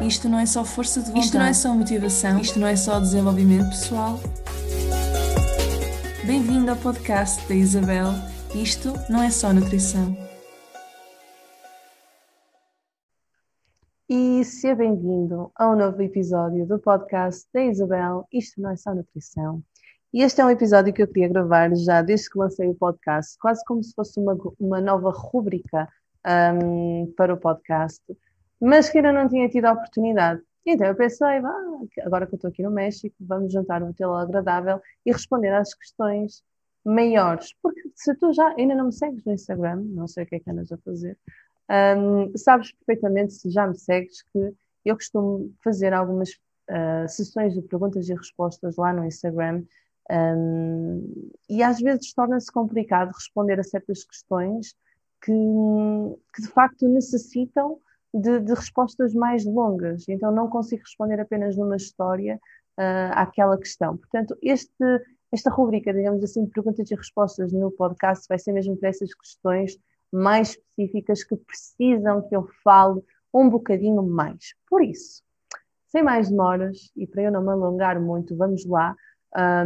Isto não é só força de vontade. Isto não é só motivação. Isto não é só desenvolvimento pessoal. Bem-vindo ao podcast da Isabel. Isto não é só nutrição. E seja bem-vindo a um novo episódio do podcast da Isabel. Isto não é só nutrição. E este é um episódio que eu queria gravar já desde que lancei o podcast, quase como se fosse uma, uma nova rúbrica um, para o podcast, mas que ainda não tinha tido a oportunidade. Então eu pensei, ah, agora que eu estou aqui no México, vamos juntar um telo agradável e responder às questões maiores. Porque se tu já ainda não me segues no Instagram, não sei o que é que andas a fazer, um, sabes perfeitamente, se já me segues, que eu costumo fazer algumas uh, sessões de perguntas e respostas lá no Instagram um, e às vezes torna-se complicado responder a certas questões que, que de facto necessitam de, de, respostas mais longas. Então não consigo responder apenas numa história uh, àquela questão. Portanto, este, esta rubrica, digamos assim, de perguntas e respostas no podcast vai ser mesmo para essas questões mais específicas que precisam que eu fale um bocadinho mais. Por isso, sem mais demoras e para eu não me alongar muito, vamos lá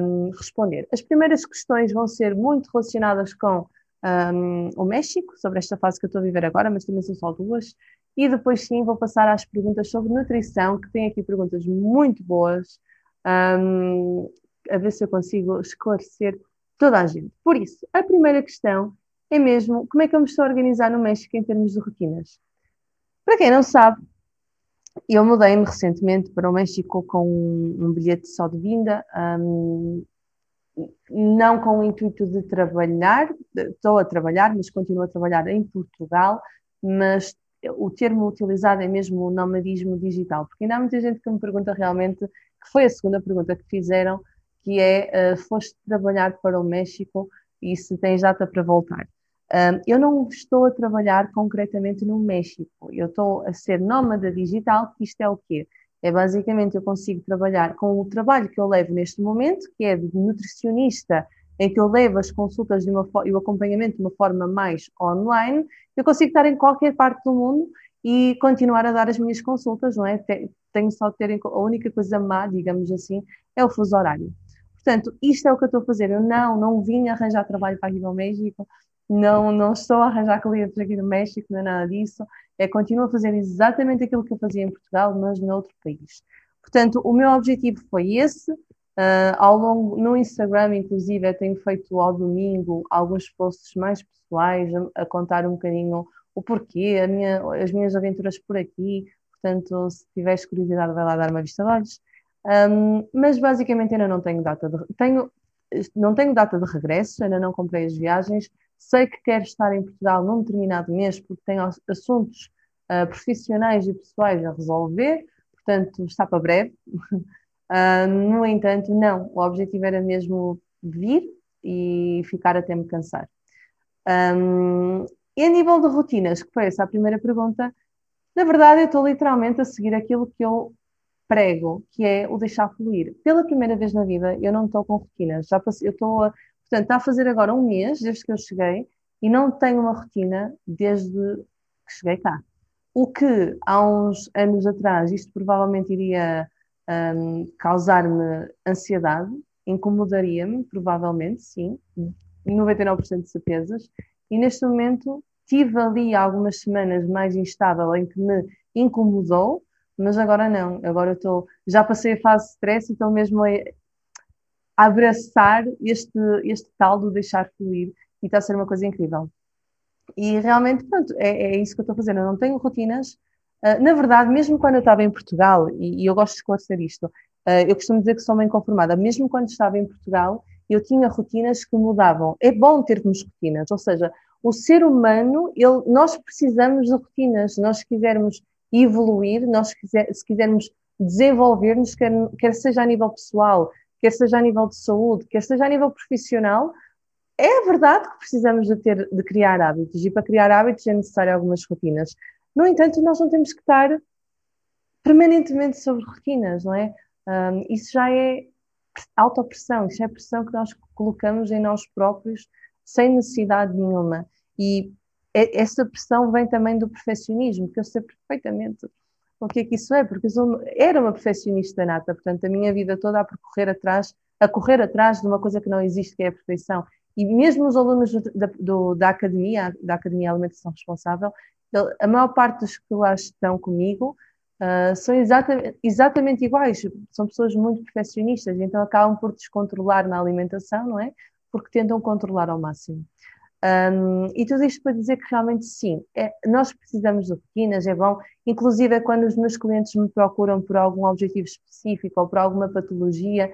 um, responder. As primeiras questões vão ser muito relacionadas com um, o México, sobre esta fase que eu estou a viver agora, mas também são só duas. E depois sim vou passar às perguntas sobre nutrição, que tem aqui perguntas muito boas, um, a ver se eu consigo esclarecer toda a gente. Por isso, a primeira questão é mesmo como é que me estou a organizar no México em termos de rotinas. Para quem não sabe, eu mudei-me recentemente para o México com um, um bilhete só de vinda, um, não com o intuito de trabalhar, estou a trabalhar, mas continuo a trabalhar em Portugal, mas o termo utilizado é mesmo o nomadismo digital, porque ainda há muita gente que me pergunta realmente, que foi a segunda pergunta que fizeram, que é, uh, foste trabalhar para o México e se tens data para voltar. Um, eu não estou a trabalhar concretamente no México, eu estou a ser nómada digital, que isto é o quê? É basicamente eu consigo trabalhar com o trabalho que eu levo neste momento, que é de nutricionista, em que eu levo as consultas uma, e o acompanhamento de uma forma mais online, eu consigo estar em qualquer parte do mundo e continuar a dar as minhas consultas, não é? Tenho só de ter, a única coisa má, digamos assim, é o fuso horário. Portanto, isto é o que eu estou a fazer. Eu não, não vim arranjar trabalho para aqui no México, não, não estou a arranjar clientes aqui no México, não é nada disso. É continuo a fazer exatamente aquilo que eu fazia em Portugal, mas noutro país. Portanto, o meu objetivo foi esse. Uh, ao longo, no Instagram, inclusive, eu tenho feito ao domingo alguns posts mais pessoais, a, a contar um bocadinho o porquê, minha, as minhas aventuras por aqui. Portanto, se tiveres curiosidade, vai lá dar uma vista de olhos. Um, mas basicamente ainda não tenho data de tenho não tenho data de regresso, ainda não comprei as viagens, sei que quero estar em Portugal num determinado mês porque tenho assuntos uh, profissionais e pessoais a resolver, portanto está para breve. Uh, no entanto, não, o objetivo era mesmo vir e ficar até me cansar. Um, e a nível de rotinas, que foi essa a primeira pergunta, na verdade eu estou literalmente a seguir aquilo que eu prego, que é o deixar fluir. Pela primeira vez na vida, eu não estou com rotinas. Já passei, eu estou a, portanto, está a fazer agora um mês desde que eu cheguei e não tenho uma rotina desde que cheguei cá. O que há uns anos atrás isto provavelmente iria um, causar-me ansiedade, incomodaria-me, provavelmente, sim, 99% de certezas, e neste momento tive ali algumas semanas mais instável em que me incomodou, mas agora não, agora eu estou, já passei a fase de stress e estou mesmo a abraçar este, este tal do deixar fluir e está a ser uma coisa incrível. E realmente, pronto, é, é isso que eu estou fazendo. Eu não tenho rotinas. Uh, na verdade, mesmo quando eu estava em Portugal, e, e eu gosto de esclarecer isto, uh, eu costumo dizer que sou bem conformada. Mesmo quando estava em Portugal, eu tinha rotinas que mudavam. É bom termos rotinas, ou seja, o ser humano, ele, nós precisamos de rotinas. Nós quisermos evoluir, nós quiser, se quisermos desenvolver-nos, quer, quer seja a nível pessoal, quer seja a nível de saúde, quer seja a nível profissional, é verdade que precisamos de, ter, de criar hábitos e para criar hábitos é necessário algumas rotinas. No entanto, nós não temos que estar permanentemente sobre rotinas, não é? Um, isso já é autopressão, isso é pressão que nós colocamos em nós próprios sem necessidade nenhuma. E essa pressão vem também do perfeccionismo, que eu sei perfeitamente o que é que isso é, porque eu sou, era uma perfeccionista nata, portanto, a minha vida toda a percorrer atrás, a correr atrás de uma coisa que não existe, que é a perfeição. E mesmo os alunos da, do, da academia, da Academia Alimentação Responsável, a maior parte dos que lá estão comigo uh, são exatamente, exatamente iguais, são pessoas muito perfeccionistas, então acabam por descontrolar na alimentação, não é? Porque tentam controlar ao máximo. Um, e tudo isto para dizer que realmente sim, é, nós precisamos de rotinas, é bom, inclusive é quando os meus clientes me procuram por algum objetivo específico ou por alguma patologia,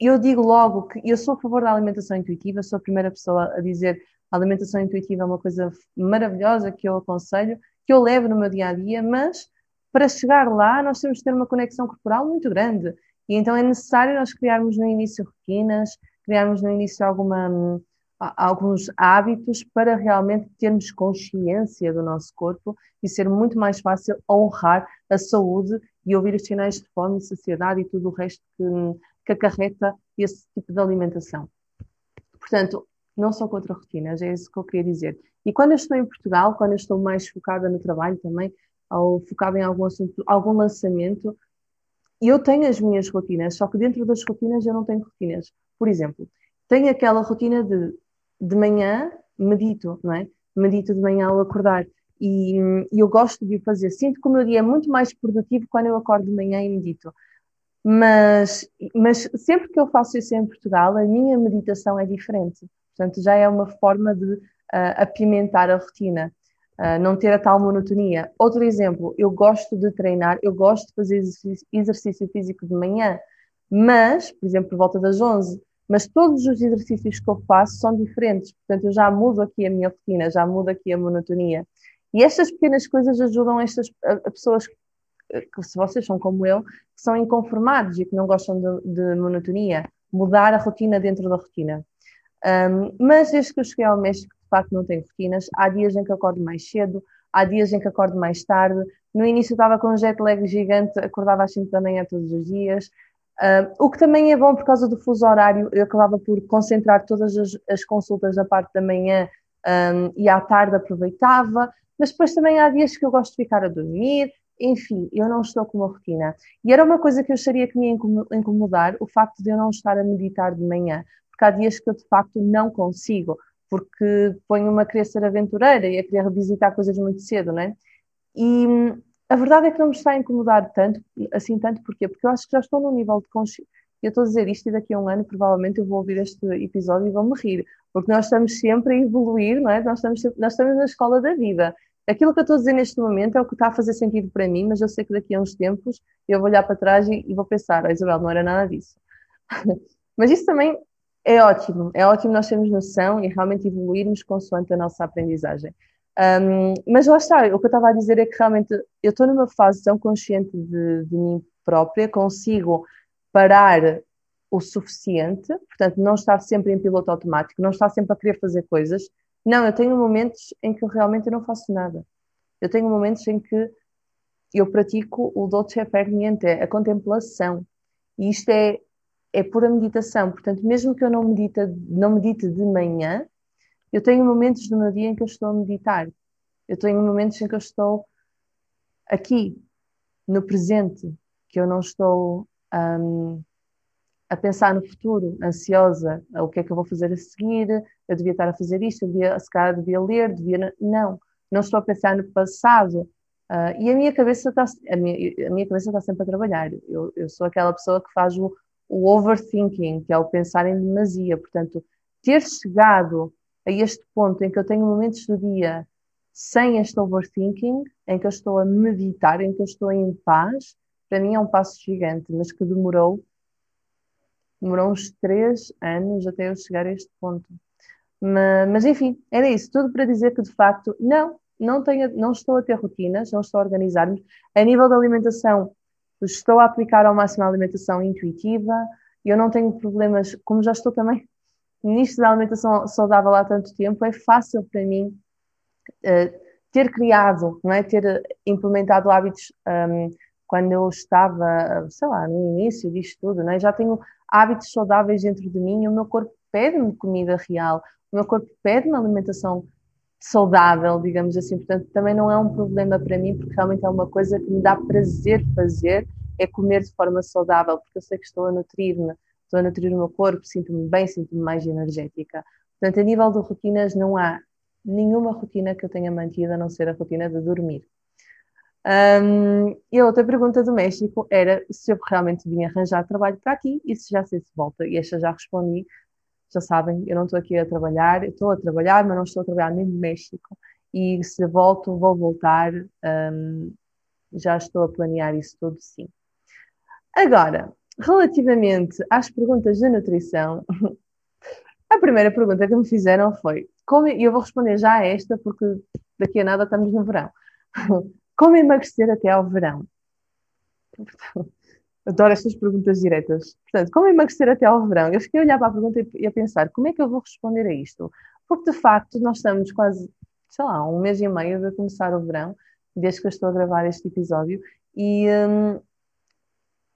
eu digo logo que eu sou a favor da alimentação intuitiva, sou a primeira pessoa a dizer a alimentação intuitiva é uma coisa maravilhosa que eu aconselho, que eu levo no meu dia a dia, mas para chegar lá nós temos de ter uma conexão corporal muito grande. E então é necessário nós criarmos no início rotinas, criarmos no início alguma, alguns hábitos para realmente termos consciência do nosso corpo e ser muito mais fácil honrar a saúde e ouvir os sinais de fome saciedade e tudo o resto que, que acarreta esse tipo de alimentação. Portanto, não sou contra rotinas, é isso que eu queria dizer. E quando eu estou em Portugal, quando eu estou mais focada no trabalho também, ou focada em algum assunto, algum lançamento, eu tenho as minhas rotinas, só que dentro das rotinas eu não tenho rotinas. Por exemplo, tenho aquela rotina de de manhã medito, não é? Medito de manhã ao acordar e eu gosto de o fazer. Sinto que o meu dia é muito mais produtivo quando eu acordo de manhã e medito. Mas, mas sempre que eu faço isso em Portugal, a minha meditação é diferente. Portanto, já é uma forma de uh, apimentar a rotina, uh, não ter a tal monotonia. Outro exemplo, eu gosto de treinar, eu gosto de fazer exercício, físico de manhã, mas, por exemplo, por volta das 11, mas todos os exercícios que eu faço são diferentes, portanto, eu já mudo aqui a minha rotina, já mudo aqui a monotonia. E estas pequenas coisas ajudam estas a, a pessoas que, se vocês são como eu, que são inconformados e que não gostam de, de monotonia, mudar a rotina dentro da rotina. Um, mas desde que eu cheguei ao México, de facto, não tenho rotinas. Há dias em que acordo mais cedo, há dias em que acordo mais tarde. No início estava com um jet lag gigante, acordava às 5 da manhã todos os dias. O que também é bom por causa do fuso horário, eu acabava por concentrar todas as, as consultas na parte da manhã um, e à tarde aproveitava, mas depois também há dias que eu gosto de ficar a dormir, enfim, eu não estou com uma rotina. E era uma coisa que eu acharia que me ia incomodar, o facto de eu não estar a meditar de manhã, porque há dias que eu de facto não consigo, porque ponho-me a querer ser aventureira e a querer revisitar coisas muito cedo, não é? E a verdade é que não me está a incomodar tanto, assim tanto, porquê? Porque eu acho que já estou num nível de consciência. Eu estou a dizer isto e daqui a um ano provavelmente eu vou ouvir este episódio e vou-me rir, porque nós estamos sempre a evoluir, não é? Nós estamos, sempre, nós estamos na escola da vida. Aquilo que eu estou a dizer neste momento é o que está a fazer sentido para mim, mas eu sei que daqui a uns tempos eu vou olhar para trás e, e vou pensar, oh, Isabel, não era nada disso. mas isso também é ótimo, é ótimo nós termos noção e realmente evoluirmos consoante a nossa aprendizagem. Um, mas lá está, o que eu estava a dizer é que realmente eu estou numa fase tão consciente de, de mim própria, consigo parar o suficiente, portanto, não estar sempre em piloto automático, não estar sempre a querer fazer coisas. Não, eu tenho momentos em que eu realmente não faço nada. Eu tenho momentos em que eu pratico o dolce far niente, a contemplação. E isto é, é pura meditação. Portanto, mesmo que eu não medite, não medite de manhã, eu tenho momentos do meu dia em que eu estou a meditar. Eu tenho momentos em que eu estou aqui, no presente, que eu não estou um, a pensar no futuro, ansiosa, o que é que eu vou fazer a seguir, eu devia estar a fazer isto, eu devia, se calhar devia ler, devia... Não, não estou a pensar no passado. Uh, e a minha cabeça está a minha, a minha cabeça está sempre a trabalhar. Eu, eu sou aquela pessoa que faz o, o overthinking, que é o pensar em demasia. Portanto, ter chegado a este ponto em que eu tenho momentos do dia sem este overthinking, em que eu estou a meditar, em que eu estou em paz, para mim é um passo gigante, mas que demorou, demorou uns três anos até eu chegar a este ponto. Mas, mas enfim, era isso, tudo para dizer que de facto, não, não, tenho, não estou a ter rotinas, não estou a organizar-me. A nível da alimentação, estou a aplicar ao máximo a alimentação intuitiva, eu não tenho problemas, como já estou também nisto da alimentação saudável há tanto tempo, é fácil para mim uh, ter criado, não é? ter implementado hábitos um, quando eu estava, sei lá, no início disto tudo, não é? já tenho hábitos saudáveis dentro de mim e o meu corpo pede-me comida real, o meu corpo pede-me alimentação saudável, digamos assim. Portanto, também não é um problema para mim, porque realmente é uma coisa que me dá prazer fazer, é comer de forma saudável, porque eu sei que estou a nutrir-me, estou a nutrir o meu corpo, sinto-me bem, sinto-me mais energética. Portanto, a nível de rotinas, não há nenhuma rotina que eu tenha mantido a não ser a rotina de dormir. Um, e a outra pergunta do México era se eu realmente vinha arranjar trabalho para aqui e se já sei se volta. E esta já respondi, já sabem, eu não estou aqui a trabalhar, estou a trabalhar, mas não estou a trabalhar nem no México. E se volto, vou voltar, um, já estou a planear isso tudo sim. Agora, relativamente às perguntas de nutrição, a primeira pergunta que me fizeram foi, como, e eu vou responder já a esta porque daqui a nada estamos no verão. Como emagrecer até ao verão? Adoro estas perguntas diretas. Portanto, como emagrecer até ao verão? Eu fiquei a olhar para a pergunta e a pensar, como é que eu vou responder a isto? Porque, de facto, nós estamos quase, sei lá, um mês e meio de começar o verão, desde que eu estou a gravar este episódio, e hum,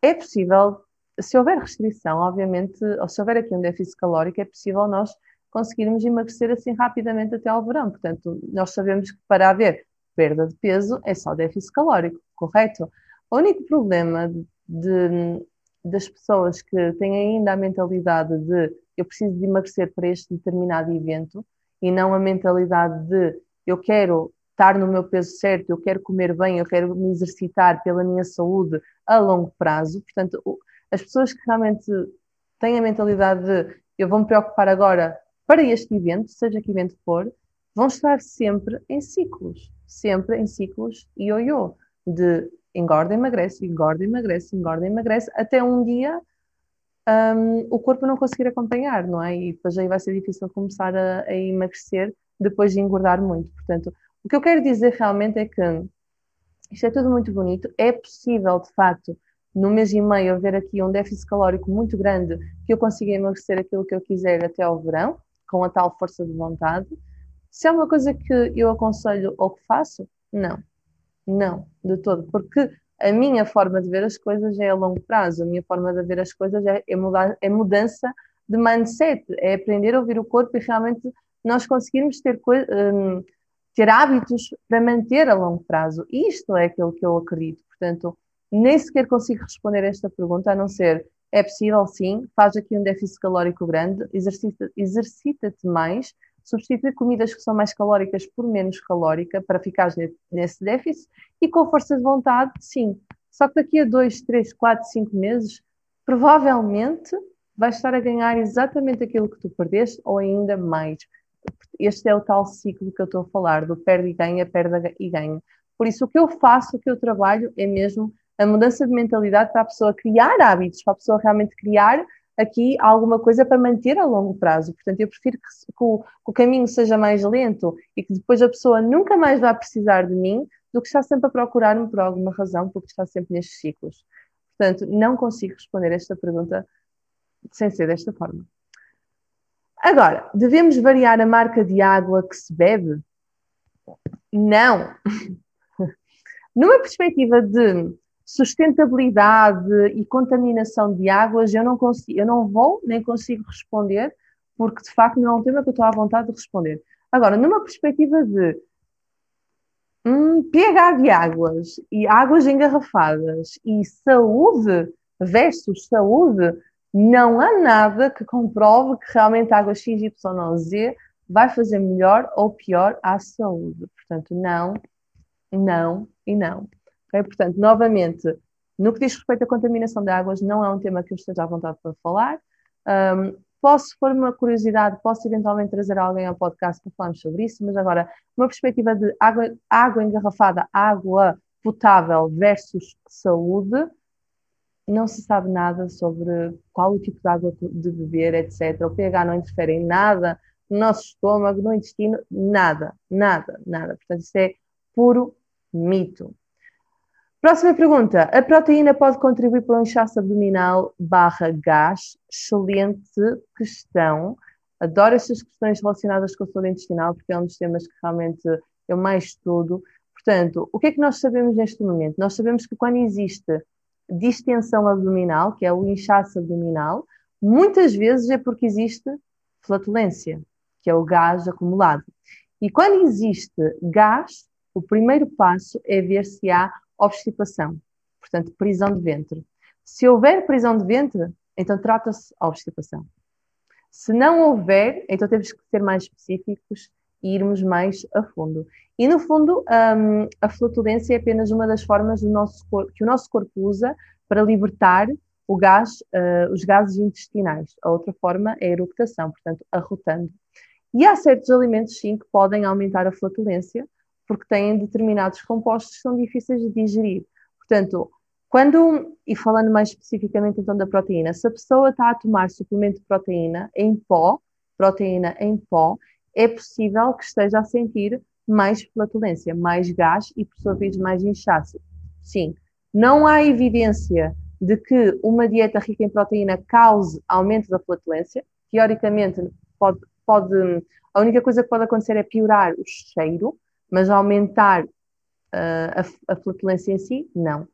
é possível, se houver restrição, obviamente, ou se houver aqui um déficit calórico, é possível nós conseguirmos emagrecer assim rapidamente até ao verão. Portanto, nós sabemos que para haver perda de peso é só déficit calórico, correto? O único problema de, das pessoas que têm ainda a mentalidade de eu preciso de emagrecer para este determinado evento e não a mentalidade de eu quero estar no meu peso certo, eu quero comer bem, eu quero me exercitar pela minha saúde a longo prazo. Portanto, as pessoas que realmente têm a mentalidade de eu vou me preocupar agora para este evento, seja que evento for, vão estar sempre em ciclos sempre em ciclos ioiô, de engorda, emagrece, engorda, emagrece, engorda, emagrece, até um dia um, o corpo não conseguir acompanhar, não é? E depois aí vai ser difícil começar a, a emagrecer depois de engordar muito. Portanto, o que eu quero dizer realmente é que isto é tudo muito bonito, é possível, de facto, no mês e meio haver aqui um déficit calórico muito grande que eu consiga emagrecer aquilo que eu quiser até ao verão, com a tal força de vontade. Se é uma coisa que eu aconselho ou que faço, não. Não, de todo. Porque a minha forma de ver as coisas é a longo prazo. A minha forma de ver as coisas é, é, mudar, é mudança de mindset. É aprender a ouvir o corpo e realmente nós conseguirmos ter, um, ter hábitos para manter a longo prazo. Isto é aquilo que eu acredito. Portanto, nem sequer consigo responder a esta pergunta, a não ser é possível sim, faz aqui um déficit calórico grande, exercita-te exercita mais, substituir comidas que são mais calóricas por menos calórica para ficar nesse déficit e com força de vontade, sim. Só que daqui a 2, 3, 4, 5 meses, provavelmente vais estar a ganhar exatamente aquilo que tu perdeste ou ainda mais. Este é o tal ciclo que eu estou a falar, do perde e ganha, perde e ganha. Por isso, o que eu faço, o que eu trabalho é mesmo a mudança de mentalidade para a pessoa criar hábitos, para a pessoa realmente criar aqui alguma coisa para manter a longo prazo. Portanto, eu prefiro que, que, o, que, o, caminho seja mais lento e que depois a pessoa nunca mais vá precisar de mim do que estar sempre a procurar-me por alguma razão, porque está sempre nestes ciclos. Portanto, não consigo responder esta pergunta sem ser desta forma. Agora, devemos variar a marca de água que se bebe? Não! Numa perspectiva de sustentabilidade e contaminação de águas, eu não consigo, eu não vou nem consigo responder, porque de facto não é um tema que eu estou à vontade de responder. Agora, numa perspectiva de hum, pH de águas e águas engarrafadas e saúde versus saúde, não há nada que comprove que realmente a água X, Y Z vai fazer melhor ou pior à saúde. Portanto, não, não e não. Okay? Portanto, novamente, no que diz respeito à contaminação de águas, não é um tema que eu esteja à vontade para falar. Um, posso, se for uma curiosidade, posso eventualmente trazer alguém ao podcast para falarmos sobre isso, mas agora, uma perspectiva de água, água engarrafada, água potável versus saúde, não se sabe nada sobre qual o tipo de água de beber, etc. O pH não interfere em nada no nosso estômago, no intestino, nada, nada, nada. Portanto, isso é puro mito. Próxima pergunta. A proteína pode contribuir para o inchaço abdominal barra gás? Excelente questão. Adoro estas questões relacionadas com a saúde intestinal, porque é um dos temas que realmente eu mais estudo. Portanto, o que é que nós sabemos neste momento? Nós sabemos que quando existe distensão abdominal, que é o inchaço abdominal, muitas vezes é porque existe flatulência, que é o gás acumulado. E quando existe gás, o primeiro passo é ver se há obstipação, portanto, prisão de ventre. Se houver prisão de ventre, então trata-se obstipação. Se não houver, então temos que ser mais específicos e irmos mais a fundo. E no fundo, um, a flatulência é apenas uma das formas que o nosso corpo usa para libertar gás, uh, os gases intestinais. A outra forma é a eructação, portanto, arrotando. E há certos alimentos, sim, que podem aumentar a flatulência, porque têm determinados compostos que são difíceis de digerir. Portanto, quando, e falando mais especificamente então da proteína, se a pessoa está a tomar suplemento de proteína em pó, proteína em pó, é possível que esteja a sentir mais flatulência, mais gás e, por sua vez, mais inchaço. Sim, não há evidência de que uma dieta rica em proteína cause aumento da flatulência. Teoricamente, pode, pode, a única coisa que pode acontecer é piorar o cheiro, mas aumentar uh, a, a, flatulência em si, não.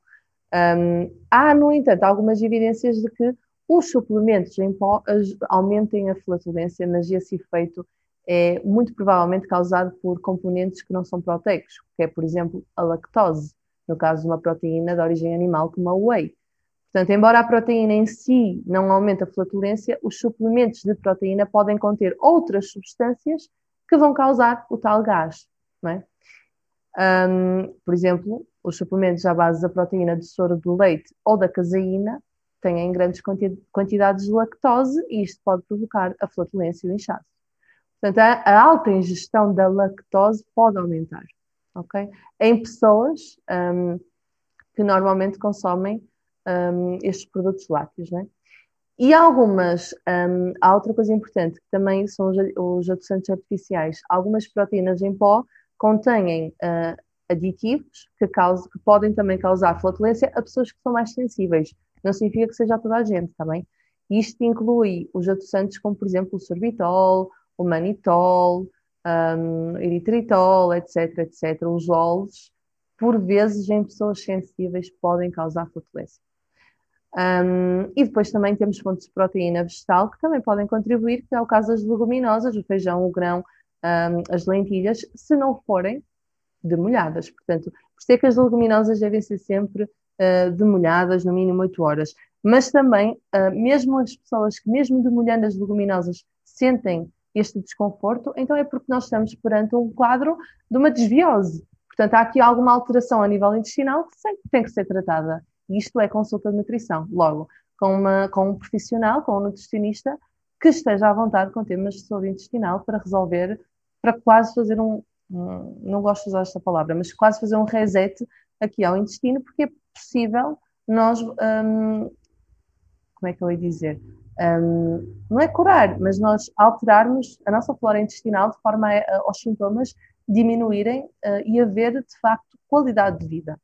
Um, há, no entanto, algumas evidências de que os suplementos em pó aumentem a flatulência, mas esse efeito é muito provavelmente causado por componentes que não são proteicos, que é, por exemplo, a lactose, no caso de uma proteína de origem animal como a whey. Portanto, embora a proteína em si não aumente a flatulência, os suplementos de proteína podem conter outras substâncias que vão causar o tal gás. Não é? Um, por exemplo, os suplementos à base da proteína de soro do leite ou da caseína têm grandes quantidades de lactose e isto pode provocar a flatulência e o inchaço. Portanto, a, a, alta ingestão da lactose pode aumentar, ok? Em pessoas um, que normalmente consomem um, estes produtos lácteos, né? E algumas, um, há outra coisa importante que também são os, os adoçantes artificiais. Algumas proteínas em pó contêm uh, aditivos que, causam, que podem também causar flatulência a pessoas que são mais sensíveis. Não significa que seja a toda a gente, também. Tá Isto inclui os adoçantes como, por exemplo, o sorbitol, o manitol, um, eritritol, etc, etc. Os óleos, por vezes, em pessoas sensíveis, podem causar flatulência. Um, e depois também temos fontes de proteína vegetal que também podem contribuir, que é o caso das leguminosas, o feijão, o grão, um, as lentilhas, se não forem demolhadas. Portanto, por é que as leguminosas devem ser sempre uh, demolhadas, no mínimo 8 horas. Mas também, uh, mesmo as pessoas que, mesmo demolhando as leguminosas, sentem este desconforto, então é porque nós estamos perante um quadro de uma desbiose. Portanto, há aqui alguma alteração a nível intestinal que sempre tem que ser tratada. Isto é consulta de nutrição. Logo, com, uma, com um profissional, com um nutricionista, que esteja à vontade com temas de saúde intestinal para resolver, para quase fazer um, não gosto de usar esta palavra, mas quase fazer um reset aqui ao intestino, porque é possível nós, um, como é que eu ia dizer, um, não é curar, mas nós alterarmos a nossa flora intestinal de forma a, a, aos sintomas diminuírem uh, e haver, de facto, qualidade de vida.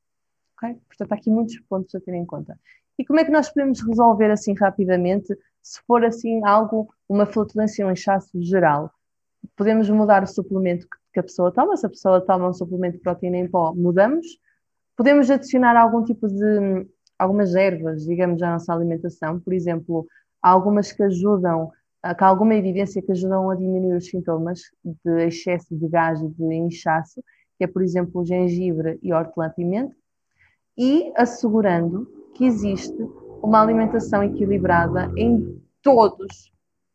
Okay? Portanto, há aqui muitos pontos a ter em conta. E como é que nós podemos resolver assim rapidamente, se for assim algo, uma flatulência, um inchaço geral? Podemos mudar o suplemento que a pessoa toma, se a pessoa toma um suplemento de proteína em pó, mudamos. Podemos adicionar algum tipo de, algumas ervas, digamos, à nossa alimentação, por exemplo, algumas que ajudam, que há alguma evidência que ajudam a diminuir os sintomas de excesso de gás e de inchaço, que é, por exemplo, o gengibre e hortelã-pimenta, e assegurando que existe uma alimentação equilibrada em todos,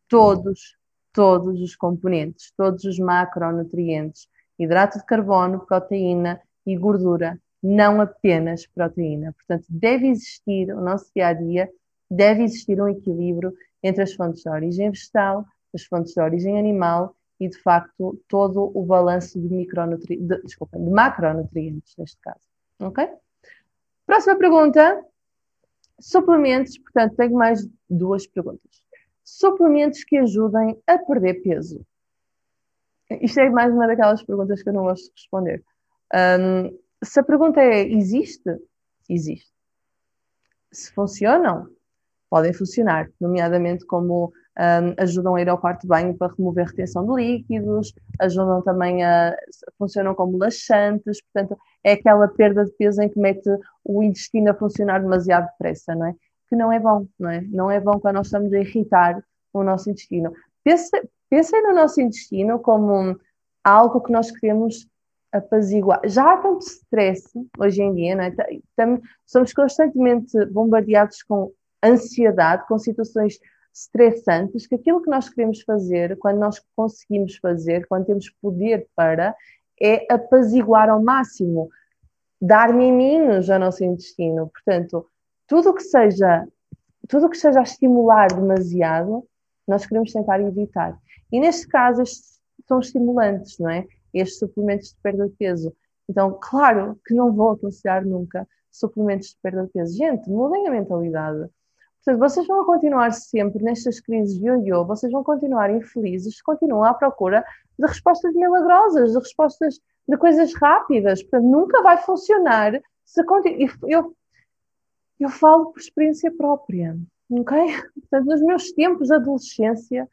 todos, todos os componentes, todos os macronutrientes, hidrato de carbono, proteína e gordura, não apenas proteína. Portanto, deve existir, o nosso dia a dia, deve existir um equilíbrio entre as fontes de origem vegetal, as fontes de origem animal e, de facto, todo o balanço de, micronutri... de, de macronutrientes, neste caso. Ok? Próxima pergunta. Suplementos, portanto, tenho mais duas perguntas. Suplementos que ajudem a perder peso. Isto é mais uma daquelas perguntas que eu não gosto de responder. Um, se a pergunta é existe, existe. Se funcionam, podem funcionar, nomeadamente como um, ajudam a ir ao quarto de banho para remover retenção de líquidos, ajudam também a. funcionam como laxantes, portanto, é aquela perda de peso em que mete o intestino a funcionar demasiado depressa, não é? Que não é bom, não é? Não é bom quando nós estamos a irritar o nosso intestino. Pensem, pensem no nosso intestino como algo que nós queremos apaziguar. Já há tanto stress hoje em dia, não é? somos constantemente bombardeados com ansiedade, com situações estressantes, que aquilo que nós queremos fazer, quando nós conseguimos fazer, quando temos poder para, é apaziguar ao máximo, dar miminhos ao nosso intestino. Portanto, tudo que seja, tudo que seja a estimular demasiado, nós queremos tentar evitar. E neste caso, estes são estimulantes, não é? Estes suplementos de perda de peso. Então, claro que não vou aconselhar nunca suplementos de perda de peso. Gente, mudem a mentalidade. Portanto, vocês vão continuar sempre nestas crises de yo-yo, vocês vão continuar infelizes, continuam à procura de respostas milagrosas, de respostas de coisas rápidas. Portanto, nunca vai funcionar se eu, eu falo por experiência própria, ok? Portanto, nos meus tempos de adolescência,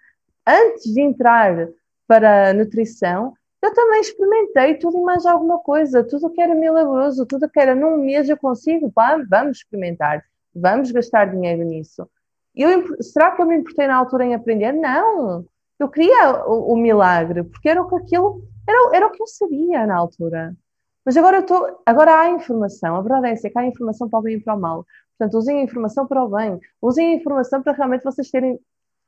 antes de entrar para a nutrição, eu também experimentei tudo e mais alguma coisa, tudo que era milagroso, tudo que era num mês eu consigo, vamos experimentar vamos gastar dinheiro nisso. Eu, será que eu me importei na altura em aprender? Não! Eu queria o, o milagre, porque era o que aquilo era, era o que eu sabia na altura. Mas agora eu estou. Agora há informação. A verdade é essa, é que há informação para o bem e para o mal. Portanto, usem a informação para o bem. Usem a informação para realmente vocês terem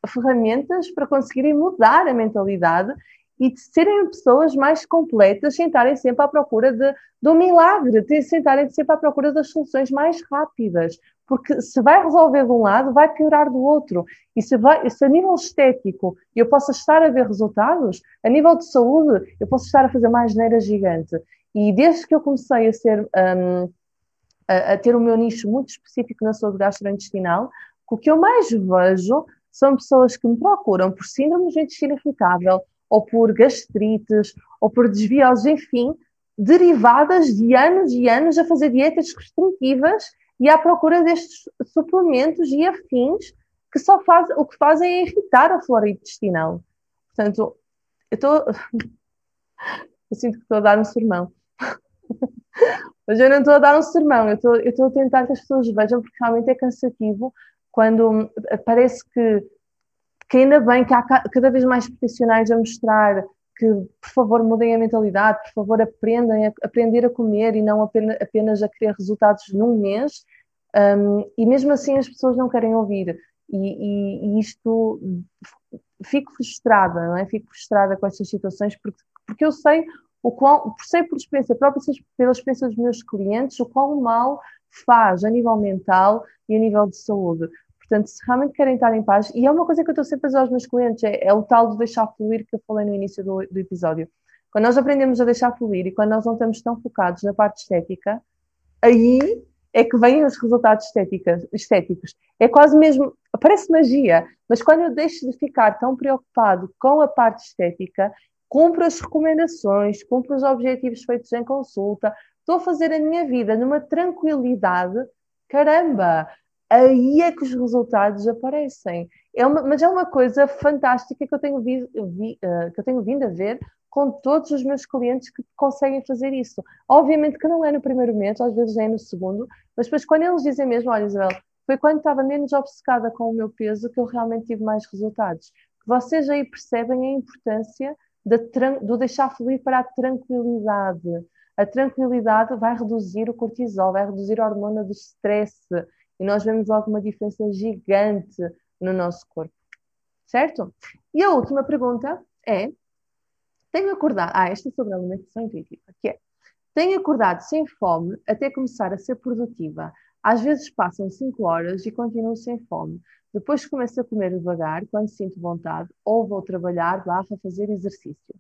ferramentas para conseguirem mudar a mentalidade e de serem pessoas mais completas, sentarem sempre à procura de, do milagre, de sentarem sempre à procura das soluções mais rápidas. Porque se vai resolver de um lado, vai piorar do outro. E se, vai, se a nível estético eu posso estar a ver resultados, a nível de saúde eu posso estar a fazer mais geneira gigante. E desde que eu comecei a ser. Um, a, a ter o meu nicho muito específico na saúde gastrointestinal, o que eu mais vejo são pessoas que me procuram por síndrome de intestino irritável, ou por gastrites, ou por desvioses, enfim, derivadas de anos e anos a fazer dietas restritivas e à procura destes suplementos e afins que só faz, o que fazem é irritar a flora intestinal. Portanto, eu estou. Eu sinto que estou a dar um sermão. Mas eu não estou a dar um sermão, eu estou, eu estou a tentar que as pessoas vejam, porque realmente é cansativo quando parece que que ainda bem que há cada vez mais profissionais a mostrar que, por favor, mudem a mentalidade, por favor, aprendem a, aprender a comer e não apenas, apenas a querer resultados num mês. Um, e mesmo assim as pessoas não querem ouvir. E, e, e, isto fico frustrada, não é? Fico frustrada com estas situações porque, porque eu sei o qual, sei por experiência própria, pela experiência dos meus clientes, o quão mal faz a nível mental e a nível de saúde. Portanto, se realmente querem estar em paz, e é uma coisa que eu estou sempre a dizer aos meus clientes, é, é o tal de deixar fluir que eu falei no início do, do, episódio. Quando nós aprendemos a deixar fluir e quando nós não estamos tão focados na parte estética, aí é que vêm os resultados estéticos. É quase mesmo, parece magia, mas quando eu deixo de ficar tão preocupado com a parte estética, cumpro as recomendações, cumpro os objetivos feitos em consulta, estou a fazer a minha vida numa tranquilidade, caramba, aí é que os resultados aparecem. É uma, mas é uma coisa fantástica que eu, tenho vi, vi, uh, que eu tenho vindo a ver com todos os meus clientes que conseguem fazer isso. Obviamente que não é no primeiro mês, às vezes é no segundo, mas depois quando eles dizem mesmo, olha Isabel, foi quando estava menos obcecada com o meu peso que eu realmente tive mais resultados. Vocês aí percebem a importância de deixar fluir para a tranquilidade. A tranquilidade vai reduzir o cortisol, vai reduzir a hormona do stress, e nós vemos logo uma diferença gigante no nosso corpo. Certo? E a última pergunta é: tenho acordado. Ah, esta é sobre a alimentação intuitiva, que é: tenho acordado sem fome até começar a ser produtiva. Às vezes passam 5 horas e continuo sem fome. Depois começo a comer devagar quando sinto vontade ou vou trabalhar barra fazer exercício.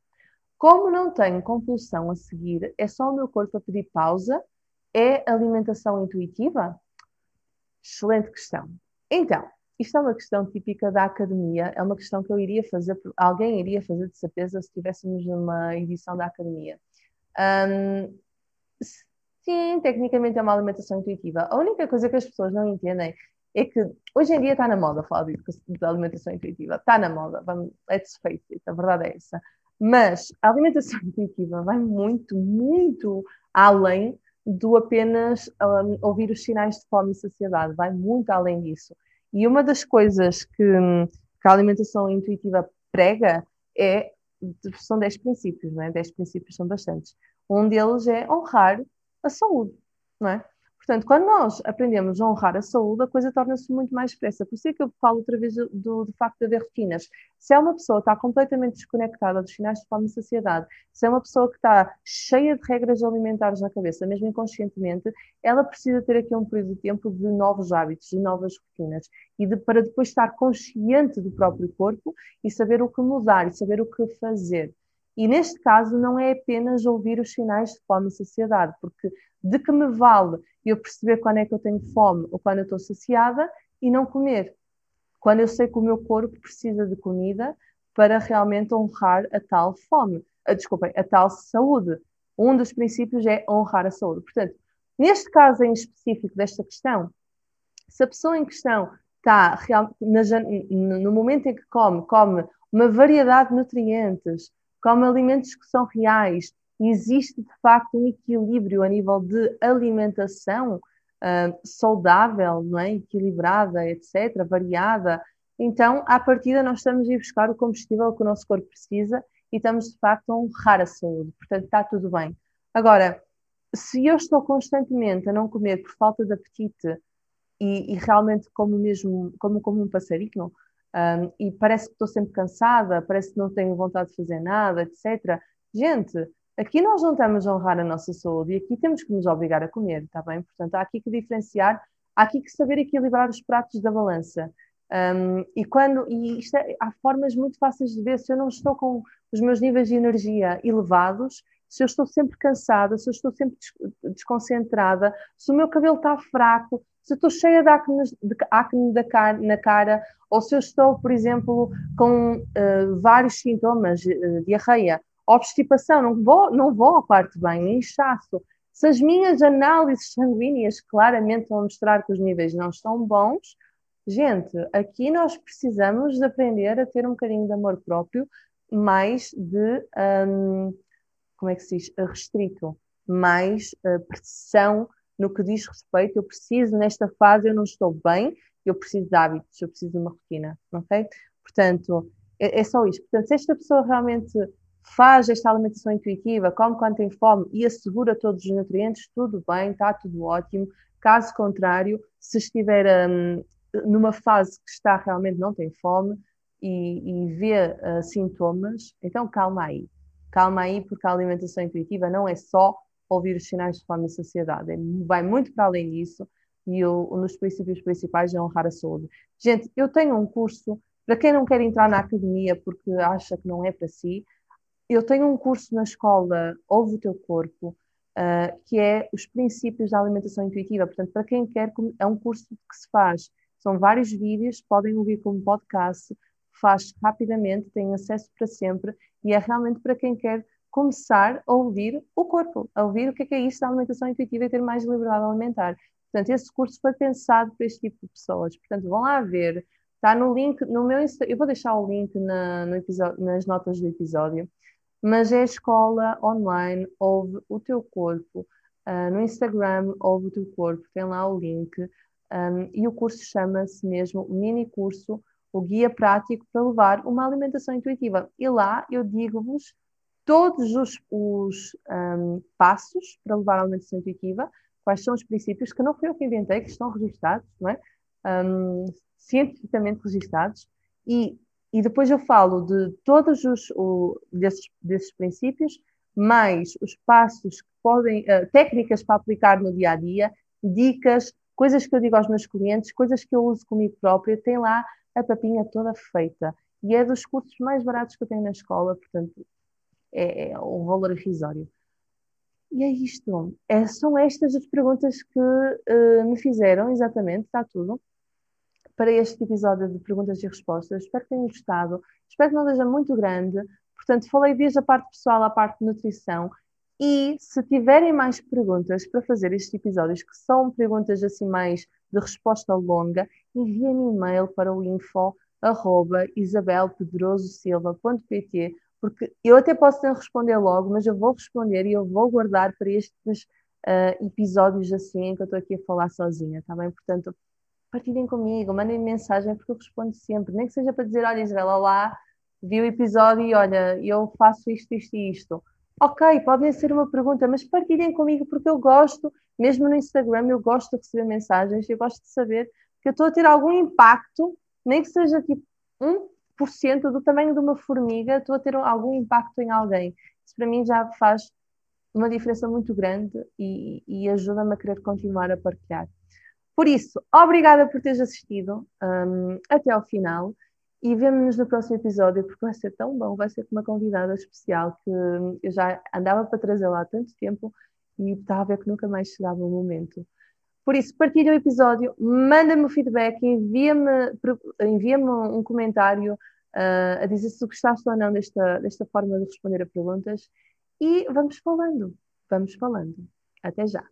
Como não tenho compulsão a seguir, é só o meu corpo a pedir pausa? É alimentação intuitiva? Excelente questão. Então, isto é uma questão típica da academia, é uma questão que eu iria fazer, alguém iria fazer de certeza se estivéssemos numa edição da academia. Um, sim, tecnicamente é uma alimentação intuitiva. A única coisa que as pessoas não entendem é que hoje em dia está na moda falar de, alimentação intuitiva, está na moda, vamos, let's face it, a verdade é essa. Mas a alimentação intuitiva vai muito, muito além do apenas um, ouvir os sinais de fome e saciedade, vai muito além disso. E uma das coisas que, que a alimentação intuitiva prega é são 10 princípios, não é? 10 princípios são bastantes. Um deles é honrar a saúde, não é? Portanto, quando nós aprendemos a honrar a saúde, a coisa torna-se muito mais expressa. Por isso é que eu falo outra vez do, do, facto de haver rotinas. Se é uma pessoa que está completamente desconectada dos sinais de fome e saciedade, se é uma pessoa que está cheia de regras alimentares na cabeça, mesmo inconscientemente, ela precisa ter aqui um período de tempo de novos hábitos, de novas rotinas, e de, para depois estar consciente do próprio corpo e saber o que mudar e saber o que fazer. E neste caso não é apenas ouvir os sinais de fome e saciedade, porque de que me vale eu perceber quando é que eu tenho fome ou quando eu estou saciada e não comer. Quando eu sei que o meu corpo precisa de comida para realmente honrar a tal fome, a, desculpem, a tal saúde. Um dos princípios é honrar a saúde. Portanto, neste caso em específico desta questão, se a pessoa em questão está real, na, no momento em que come, come uma variedade de nutrientes, come alimentos que são reais, existe de facto um equilíbrio a nível de alimentação uh, saudável, não é? equilibrada, etc., variada. Então, à partida, nós estamos a ir buscar o combustível que o nosso corpo precisa e estamos de facto a honrar a saúde. Portanto, está tudo bem. Agora, se eu estou constantemente a não comer por falta de apetite e, e realmente como mesmo como, como um passarinho, um, e parece que estou sempre cansada, parece que não tenho vontade de fazer nada, etc. Gente, Aqui nós não estamos a honrar a nossa saúde e aqui temos que nos obrigar a comer, está bem? Portanto, há aqui que diferenciar, há aqui que saber equilibrar os pratos da balança. Um, e quando e é, há formas muito fáceis de ver se eu não estou com os meus níveis de energia elevados, se eu estou sempre cansada, se eu estou sempre desconcentrada, se o meu cabelo está fraco, se estou cheia de acne, de acne da na cara, ou se eu estou, por exemplo, com uh, vários sintomas, uh, diarreia, obstipação, não vou, não vou ao quarto de inchaço. Se as minhas análises sanguíneas claramente vão mostrar que os níveis não estão bons, gente, aqui nós precisamos de aprender a ter um bocadinho de amor próprio, mais de, um, como é que se diz, restrito, mais uh, pressão no que diz respeito, eu preciso, nesta fase eu não estou bem, eu preciso de hábitos, eu preciso de uma rotina, ok? Portanto, é, é só isto. Portanto, se esta pessoa realmente faz esta alimentação intuitiva, come quando tem fome e assegura todos os nutrientes, tudo bem, está tudo ótimo. Caso contrário, se estiver um, numa fase que está realmente não tem fome e, e vê uh, sintomas, então calma aí. Calma aí, porque a alimentação intuitiva não é só ouvir os sinais de fome e saciedade, é, vai muito para além disso e um dos princípios principais é honrar a saúde. Gente, eu tenho um curso, para quem não quer entrar na academia porque acha que não é para si, eu tenho um curso na escola Ouve o Teu Corpo, uh, que é os princípios da alimentação intuitiva. Portanto, para quem quer, é um curso que se faz. São vários vídeos, podem ouvir como podcast, faz rapidamente, tem acesso para sempre e é realmente para quem quer começar a ouvir o corpo, a ouvir o que é, que é isso da alimentação intuitiva e ter mais liberdade alimentar. Portanto, esse curso foi pensado para este tipo de pessoas. Portanto, vão lá ver. Está no link, no meu eu vou deixar o link na, no episódio, nas notas do episódio mas é a escola online, ouve o teu corpo. Uh, no Instagram, ouve o teu corpo, tem lá o link. Um, e o curso chama-se mesmo Mini Curso, o Guia Prático para Levar uma Alimentação Intuitiva. E lá eu digo-vos todos os, os um, passos para levar a alimentação intuitiva, quais são os princípios, que não fui eu que inventei, que estão registados, não é? Um, cientificamente registados, e e depois eu falo de todos os o, desses, desses princípios, mais os passos que podem, uh, técnicas para aplicar no dia a dia, dicas, coisas que eu digo aos meus clientes, coisas que eu uso comigo própria, tem lá a papinha toda feita. E é dos cursos mais baratos que eu tenho na escola, portanto, é, é um valor irrisório. E é isto. É, são estas as perguntas que uh, me fizeram, exatamente, está tudo para este episódio de perguntas e respostas. Espero que tenham gostado. Espero que não seja muito grande. Portanto, falei desde a parte pessoal à parte de nutrição. E se tiverem mais perguntas para fazer estes episódios, que são perguntas assim mais de resposta longa, enviem-me e-mail para o info arroba isabelpedrososilva.pt porque eu até posso não responder logo, mas eu vou responder e eu vou guardar para estes uh, episódios assim em que eu estou aqui a falar sozinha, tá bem? Portanto, partilhem comigo, mandem mensagem porque eu respondo sempre, nem que seja para dizer, olha Isabel, olá, vi o episódio e olha, eu faço isto, isto e isto. Ok, podem ser uma pergunta, mas partilhem comigo porque eu gosto, mesmo no Instagram, eu gosto de receber mensagens, eu gosto de saber que eu estou a ter algum impacto, nem que seja tipo 1% do tamanho de uma formiga, estou a ter algum impacto em alguém. Isso para mim já faz uma diferença muito grande e, e ajuda-me a querer continuar a partilhar. Por isso, obrigada por teres assistido um, até ao final e vemo-nos no próximo episódio porque vai ser tão bom, vai ser com uma convidada especial que eu já andava para trazê-la há tanto tempo e estava a ver que nunca mais chegava o momento. Por isso, partilha o episódio, manda-me o feedback, envia-me envia um comentário uh, a dizer se gostaste ou não desta, desta forma de responder a perguntas e vamos falando, vamos falando. Até já!